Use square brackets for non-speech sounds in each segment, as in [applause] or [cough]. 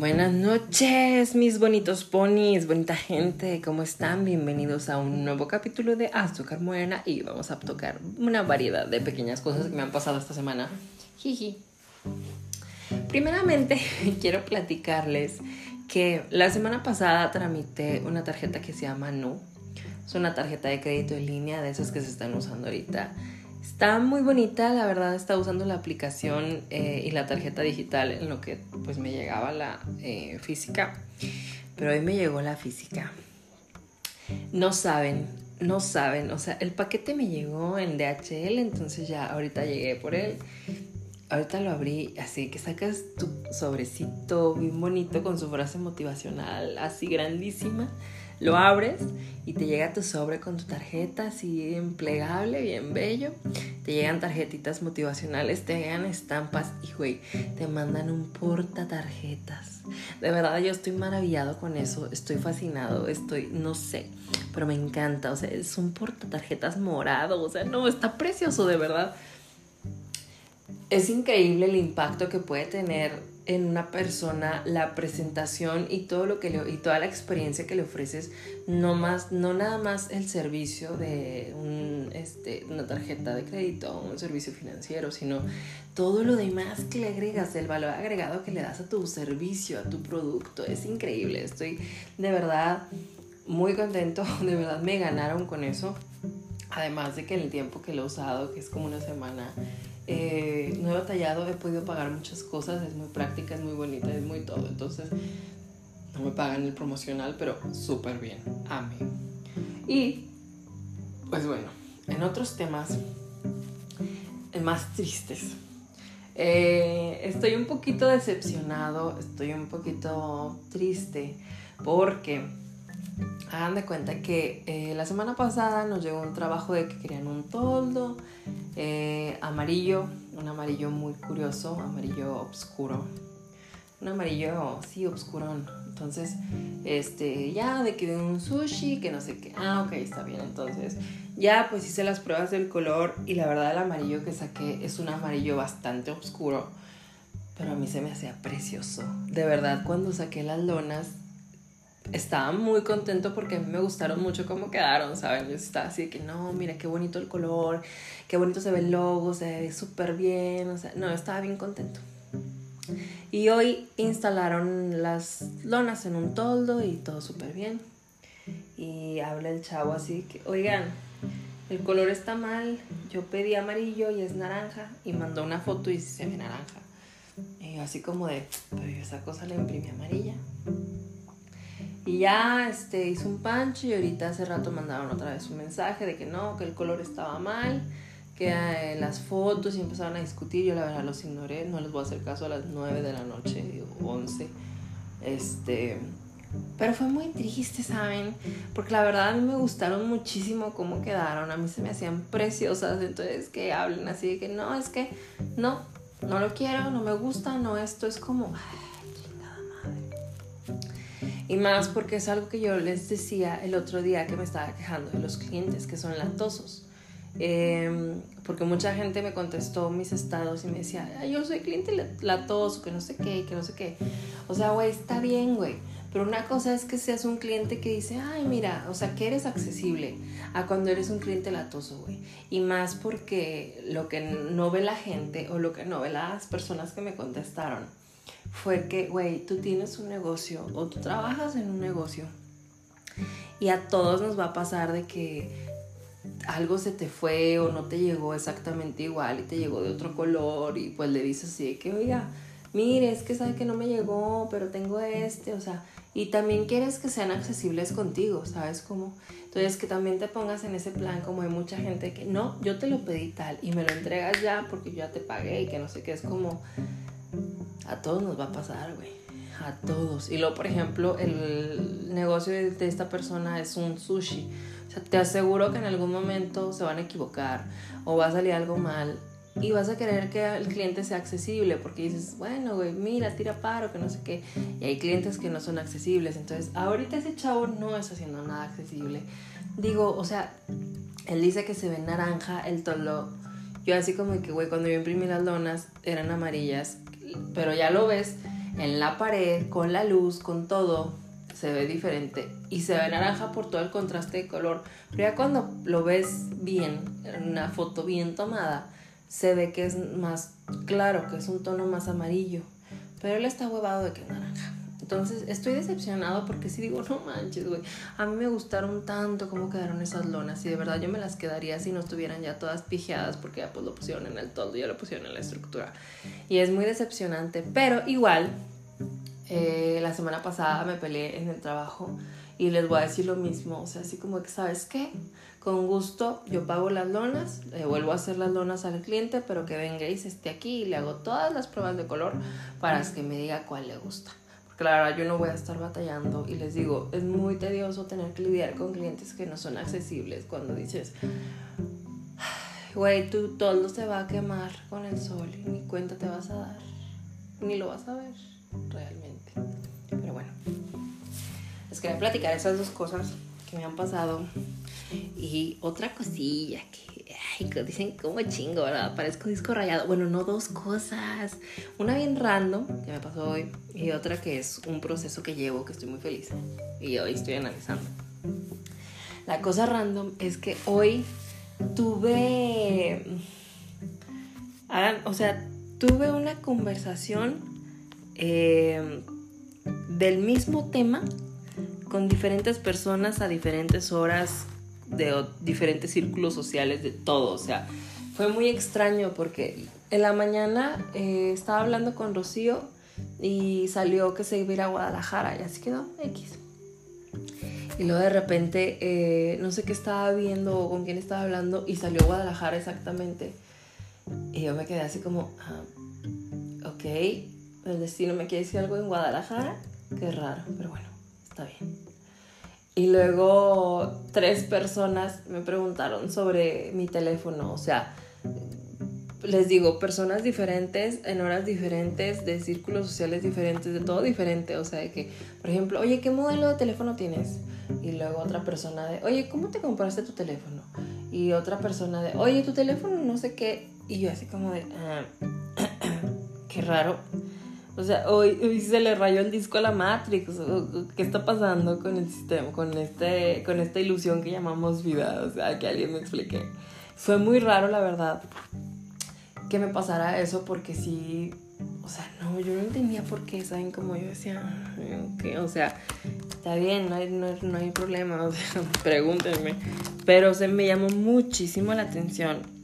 Buenas noches, mis bonitos ponis, bonita gente, ¿cómo están? Bienvenidos a un nuevo capítulo de Azúcar Morena y vamos a tocar una variedad de pequeñas cosas que me han pasado esta semana. Jiji. Primeramente, [laughs] quiero platicarles que la semana pasada tramité una tarjeta que se llama Nu. Es una tarjeta de crédito en línea de esas que se están usando ahorita Está muy bonita, la verdad, está usando la aplicación eh, y la tarjeta digital en lo que pues me llegaba la eh, física. Pero hoy me llegó la física. No saben, no saben. O sea, el paquete me llegó en DHL, entonces ya ahorita llegué por él. Ahorita lo abrí, así que sacas tu sobrecito bien bonito con su frase motivacional, así grandísima lo abres y te llega tu sobre con tu tarjeta así bien plegable, bien bello. Te llegan tarjetitas motivacionales, te llegan estampas y güey, te mandan un porta tarjetas. De verdad yo estoy maravillado con eso, estoy fascinado, estoy, no sé, pero me encanta. O sea, es un porta tarjetas morado, o sea, no, está precioso de verdad. Es increíble el impacto que puede tener en una persona la presentación y todo lo que y toda la experiencia que le ofreces no más no nada más el servicio de este, una tarjeta de crédito o un servicio financiero sino todo lo demás que le agregas el valor agregado que le das a tu servicio a tu producto. Es increíble estoy de verdad muy contento [laughs] de verdad me ganaron con eso. Además de que el tiempo que lo he usado que es como una semana eh, no he batallado, he podido pagar muchas cosas, es muy práctica, es muy bonita, es muy todo. Entonces, no me pagan el promocional, pero súper bien. Amén. Y, pues bueno, en otros temas más tristes. Eh, estoy un poquito decepcionado, estoy un poquito triste porque hagan de cuenta que eh, la semana pasada nos llegó un trabajo de que querían un toldo eh, amarillo, un amarillo muy curioso, amarillo oscuro. Un amarillo, sí, oscurón. Entonces, este, ya de que de un sushi, que no sé qué. Ah, ok, está bien. Entonces, ya pues hice las pruebas del color y la verdad el amarillo que saqué es un amarillo bastante oscuro. Pero a mí se me hacía precioso. De verdad, cuando saqué las lonas, estaba muy contento porque me gustaron mucho cómo quedaron, ¿saben? Yo estaba así de que no, mira qué bonito el color, qué bonito se ve el logo, se ve súper bien, o sea, no, estaba bien contento. Y hoy instalaron las lonas en un toldo y todo súper bien. Y habla el chavo así que, oigan, el color está mal, yo pedí amarillo y es naranja y mandó una foto y se ve naranja. Y así como de, pero esa cosa la imprimí amarilla. Y ya este, hizo un pancho y ahorita hace rato mandaron otra vez un mensaje de que no, que el color estaba mal, que eh, las fotos y empezaron a discutir. Yo la verdad los ignoré, no les voy a hacer caso a las 9 de la noche o 11. Este, pero fue muy triste, ¿saben? Porque la verdad a mí me gustaron muchísimo cómo quedaron, a mí se me hacían preciosas, entonces que hablen así de que no, es que no, no lo quiero, no me gusta, no, esto es como... Y más porque es algo que yo les decía el otro día que me estaba quejando de los clientes que son latosos. Em, porque mucha gente me contestó mis estados y me decía, yo soy cliente latoso, que no sé qué, que no sé qué. O sea, güey, está bien, güey. Pero una cosa es que seas un cliente que dice, ay, mira, o sea, que eres accesible a cuando eres un cliente latoso, güey. Y más porque lo que no ve la gente o lo que no ve las personas que me contestaron fue que, güey, tú tienes un negocio o tú trabajas en un negocio y a todos nos va a pasar de que algo se te fue o no te llegó exactamente igual y te llegó de otro color y pues le dices así que, oiga, mire, es que sabe que no me llegó, pero tengo este, o sea, y también quieres que sean accesibles contigo, ¿sabes cómo? Entonces que también te pongas en ese plan como hay mucha gente que, no, yo te lo pedí tal y me lo entregas ya porque yo ya te pagué y que no sé qué, es como, a todos nos va a pasar, güey. A todos. Y luego, por ejemplo, el negocio de esta persona es un sushi. O sea, te aseguro que en algún momento se van a equivocar o va a salir algo mal y vas a querer que el cliente sea accesible porque dices, bueno, güey, mira, tira paro, que no sé qué. Y hay clientes que no son accesibles. Entonces, ahorita ese chavo no está haciendo nada accesible. Digo, o sea, él dice que se ve naranja el tolo. Yo así como que, güey, cuando yo imprimí las lonas eran amarillas pero ya lo ves en la pared, con la luz, con todo, se ve diferente y se ve naranja por todo el contraste de color. Pero ya cuando lo ves bien, en una foto bien tomada, se ve que es más claro, que es un tono más amarillo. Pero él está huevado de que es naranja. Entonces estoy decepcionado porque si digo, no manches, güey. A mí me gustaron tanto cómo quedaron esas lonas y de verdad yo me las quedaría si no estuvieran ya todas pijeadas porque ya pues lo pusieron en el toldo, ya lo pusieron en la estructura. Y es muy decepcionante, pero igual, eh, la semana pasada me peleé en el trabajo y les voy a decir lo mismo, o sea, así como que, ¿sabes qué? Con gusto yo pago las lonas, le vuelvo a hacer las lonas al cliente, pero que venga y se esté aquí y le hago todas las pruebas de color para que me diga cuál le gusta. Claro, yo no voy a estar batallando y les digo, es muy tedioso tener que lidiar con clientes que no son accesibles cuando dices, güey, tu toldo se va a quemar con el sol y ni cuenta te vas a dar, ni lo vas a ver realmente. Pero bueno, les quería platicar esas dos cosas que me han pasado y otra cosilla que dicen como chingo, ¿verdad? Parezco disco rayado. Bueno, no dos cosas. Una bien random, que me pasó hoy, y otra que es un proceso que llevo, que estoy muy feliz. Y hoy estoy analizando. La cosa random es que hoy tuve... o sea, tuve una conversación eh, del mismo tema con diferentes personas a diferentes horas de diferentes círculos sociales, de todo. O sea, fue muy extraño porque en la mañana eh, estaba hablando con Rocío y salió que se iba a ir a Guadalajara y así quedó X. Y luego de repente, eh, no sé qué estaba viendo o con quién estaba hablando y salió Guadalajara exactamente. Y yo me quedé así como, ah, ok, el destino me quiere decir algo en Guadalajara. Qué raro, pero bueno, está bien. Y luego tres personas me preguntaron sobre mi teléfono, o sea, les digo, personas diferentes, en horas diferentes, de círculos sociales diferentes, de todo diferente, o sea, de que, por ejemplo, oye, ¿qué modelo de teléfono tienes? Y luego otra persona de, oye, ¿cómo te compraste tu teléfono? Y otra persona de, oye, tu teléfono no sé qué. Y yo así como de, ah, [clears throat] qué raro. O sea, hoy, se le rayó el disco a la Matrix. ¿Qué está pasando con el sistema, con, este, con esta ilusión que llamamos vida? O sea, que alguien me explique. Fue muy raro, la verdad, que me pasara eso porque sí, o sea, no, yo no entendía por qué, ¿saben? Como yo decía, o sea, está bien, no hay, no, no hay problema, o sea, [laughs] pregúntenme. Pero se me llamó muchísimo la atención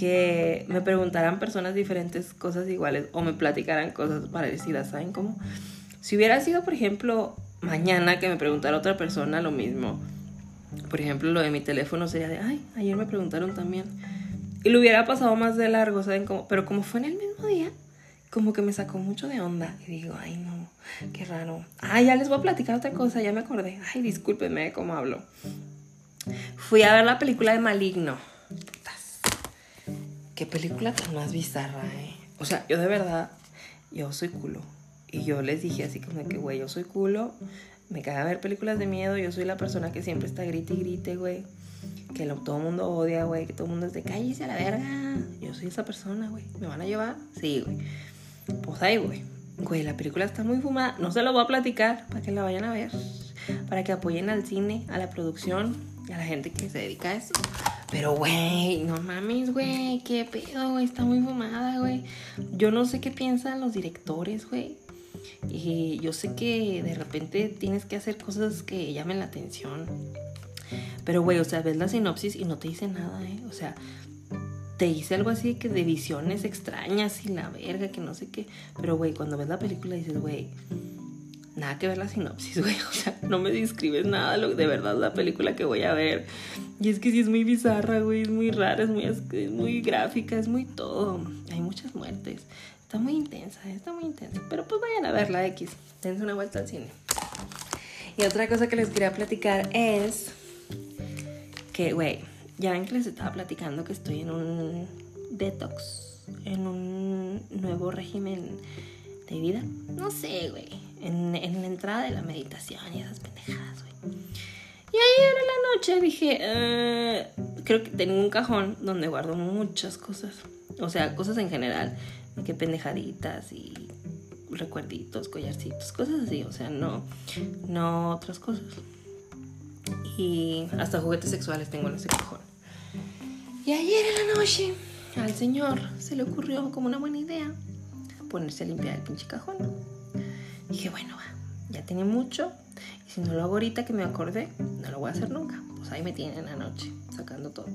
que me preguntaran personas diferentes cosas iguales o me platicaran cosas parecidas, ¿saben cómo? Si hubiera sido, por ejemplo, mañana que me preguntara otra persona lo mismo, por ejemplo, lo de mi teléfono sería de, ay, ayer me preguntaron también. Y lo hubiera pasado más de largo, ¿saben cómo? Pero como fue en el mismo día, como que me sacó mucho de onda. Y digo, ay, no, qué raro. Ay, ya les voy a platicar otra cosa, ya me acordé. Ay, discúlpenme cómo hablo. Fui a ver la película de Maligno qué película tan más bizarra, ¿eh? O sea, yo de verdad, yo soy culo. Y yo les dije así como que, güey, yo soy culo, me caga ver películas de miedo, yo soy la persona que siempre está grite y grite, güey. Que todo el mundo odia, güey, que todo el mundo es de cállese a la verga. Yo soy esa persona, güey. ¿Me van a llevar? Sí, güey. Pues ahí, güey. Güey, la película está muy fumada. No se lo voy a platicar para que la vayan a ver. Para que apoyen al cine, a la producción a la gente que se dedica a eso. Pero, güey, no mames, güey, qué pedo, güey, está muy fumada, güey. Yo no sé qué piensan los directores, güey. Y yo sé que de repente tienes que hacer cosas que llamen la atención. Pero, güey, o sea, ves la sinopsis y no te dice nada, ¿eh? O sea, te dice algo así que de visiones extrañas y la verga, que no sé qué. Pero, güey, cuando ves la película dices, güey, nada que ver la sinopsis, [laughs] güey. O sea, no me describes nada lo, de verdad la película que voy a ver. Y es que sí es muy bizarra, güey. Es muy rara, es muy, muy gráfica, es muy todo. Hay muchas muertes. Está muy intensa, está muy intensa. Pero pues vayan a verla, X. Dense una vuelta al cine. Y otra cosa que les quería platicar es que, güey, ya ven que les estaba platicando que estoy en un detox, en un nuevo régimen de vida. No sé, güey en, la entrada de la meditación y esas pendejadas, güey. Y ayer en la noche dije, eh, creo que tengo un cajón donde guardo muchas cosas. O sea, cosas en general. Que pendejaditas y recuerditos, collarcitos, cosas así, o sea, no, no otras cosas. Y hasta juguetes sexuales tengo en ese cajón. Y ayer en la noche al señor se le ocurrió como una buena idea ponerse a limpiar el pinche cajón. Dije, bueno, ya tiene mucho. Y si no lo hago ahorita que me acordé, no lo voy a hacer nunca. Pues ahí me tienen en la noche, sacando todo.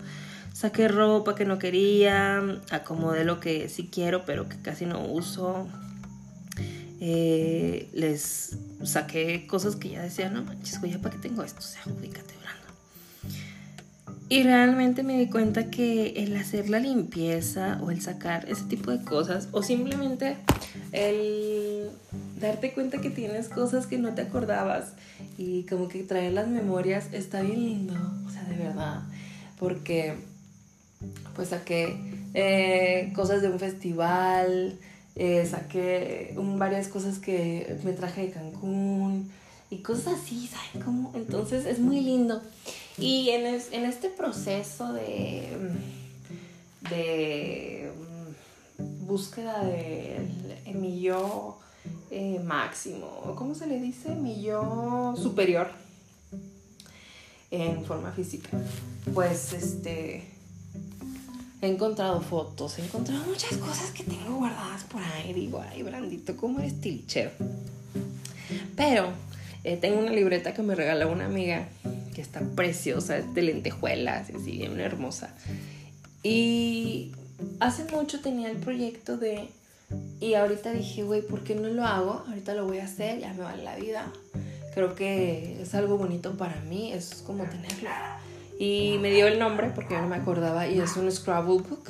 Saqué ropa que no quería, acomodé lo que sí quiero, pero que casi no uso. Eh, les saqué cosas que ya decía, no manches, güey, ¿para qué tengo esto? O sea, ubícate, y realmente me di cuenta que el hacer la limpieza o el sacar ese tipo de cosas o simplemente el darte cuenta que tienes cosas que no te acordabas y como que traer las memorias está bien lindo, o sea, de verdad, porque pues saqué eh, cosas de un festival, eh, saqué varias cosas que me traje de Cancún y cosas así, ¿saben cómo? Entonces es muy lindo. Y en, este proceso de, de mm, búsqueda de mi yo eh, máximo, ¿cómo se le dice? Mi yo superior en forma física. Pues este he encontrado fotos, he encontrado muchas cosas que tengo guardadas por ahí. Digo, ay, Brandito, ¿cómo eres tilichero? Pero eh, tengo una libreta que me regaló una amiga que está preciosa, de lentejuelas, así, bien hermosa. Y hace mucho tenía el proyecto de... Y ahorita dije, güey, ¿por qué no lo hago? Ahorita lo voy a hacer, ya me vale la vida. Creo que es algo bonito para mí, es como tenerlo. Y me dio el nombre porque yo no me acordaba y es un Scrabble Book.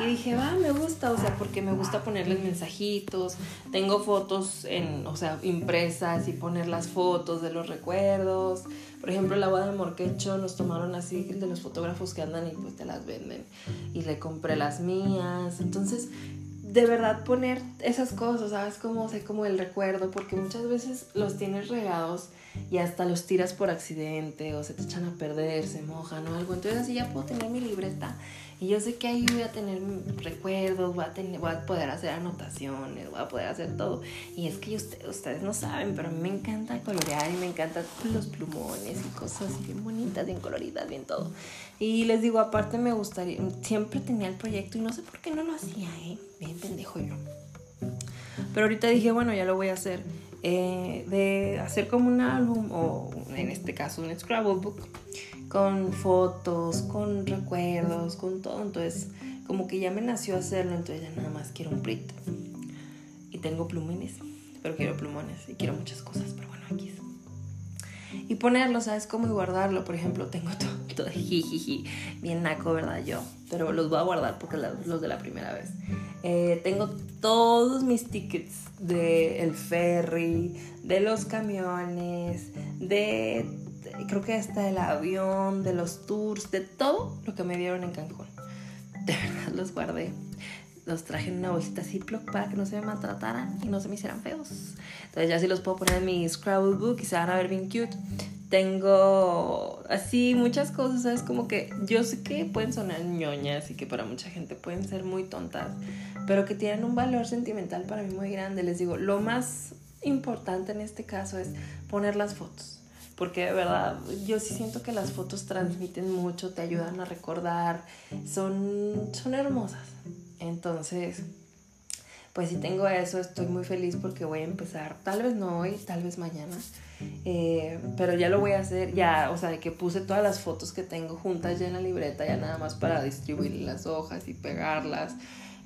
Y dije, va, me gusta, o sea, porque me gusta ponerles mensajitos. Tengo fotos en, o sea, impresas y poner las fotos de los recuerdos. Por ejemplo, la boda de Morquecho nos tomaron así de los fotógrafos que andan y pues te las venden. Y le compré las mías. Entonces, de verdad poner esas cosas, ¿sabes? Como, o como el recuerdo, porque muchas veces los tienes regados y hasta los tiras por accidente o se te echan a perder, se mojan o algo. Entonces así ya puedo tener mi libreta y yo sé que ahí voy a tener recuerdos, voy a, tener, voy a poder hacer anotaciones, voy a poder hacer todo. Y es que ustedes no saben, pero a mí me encanta colorear y me encantan los plumones y cosas bien bonitas, bien coloridas, bien todo. Y les digo, aparte me gustaría, siempre tenía el proyecto y no sé por qué no lo hacía, ¿eh? Bien pendejo yo. Pero ahorita dije, bueno, ya lo voy a hacer. Eh, de hacer como un álbum o en este caso un Scrabble book con fotos, con recuerdos, con todo. Entonces, como que ya me nació hacerlo, entonces ya nada más quiero un print. Y tengo plumines, pero quiero plumones y quiero muchas cosas, pero bueno, aquí es. Y ponerlo, ¿sabes cómo? Y guardarlo. Por ejemplo, tengo todo, [laughs] todo jijiji, bien naco, ¿verdad? Yo, pero los voy a guardar porque los de la primera vez. Eh, tengo todos mis tickets de el ferry, de los camiones, de creo que hasta el avión, de los tours, de todo lo que me dieron en Cancún. De verdad los guardé. Los traje en una bolsita Ziploc para que no se me maltrataran y no se me hicieran feos. Entonces ya sí los puedo poner en mi Scrabble book y se van a ver bien cute. Tengo así muchas cosas, ¿sabes? Como que yo sé que pueden sonar ñoñas y que para mucha gente pueden ser muy tontas, pero que tienen un valor sentimental para mí muy grande. Les digo, lo más importante en este caso es poner las fotos porque de verdad yo sí siento que las fotos transmiten mucho, te ayudan a recordar, son, son hermosas. Entonces, pues si tengo eso, estoy muy feliz porque voy a empezar, tal vez no hoy, tal vez mañana, eh, pero ya lo voy a hacer, ya, o sea, de que puse todas las fotos que tengo juntas ya en la libreta, ya nada más para distribuir las hojas y pegarlas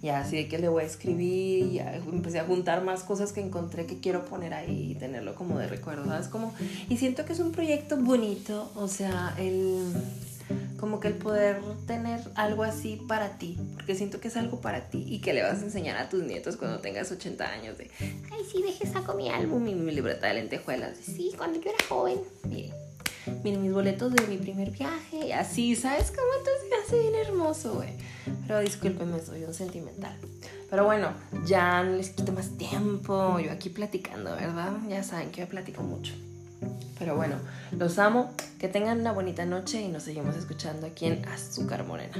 ya así de que le voy a escribir, y ya empecé a juntar más cosas que encontré que quiero poner ahí y tenerlo como de recuerdo, ¿sabes? Como, y siento que es un proyecto bonito, o sea, el como que el poder tener algo así para ti, porque siento que es algo para ti y que le vas a enseñar a tus nietos cuando tengas 80 años de, ay, sí, deje saco mi álbum y mi libreta de lentejuelas. Sí, cuando yo era joven, miren, miren mis boletos de mi primer viaje, así, ¿sabes cómo? Entonces me hace bien hermoso, güey. Pero discúlpenme, soy un sentimental. Pero bueno, ya no les quito más tiempo. Yo aquí platicando, ¿verdad? Ya saben que yo platico mucho. Pero bueno, los amo. Que tengan una bonita noche y nos seguimos escuchando aquí en Azúcar Morena.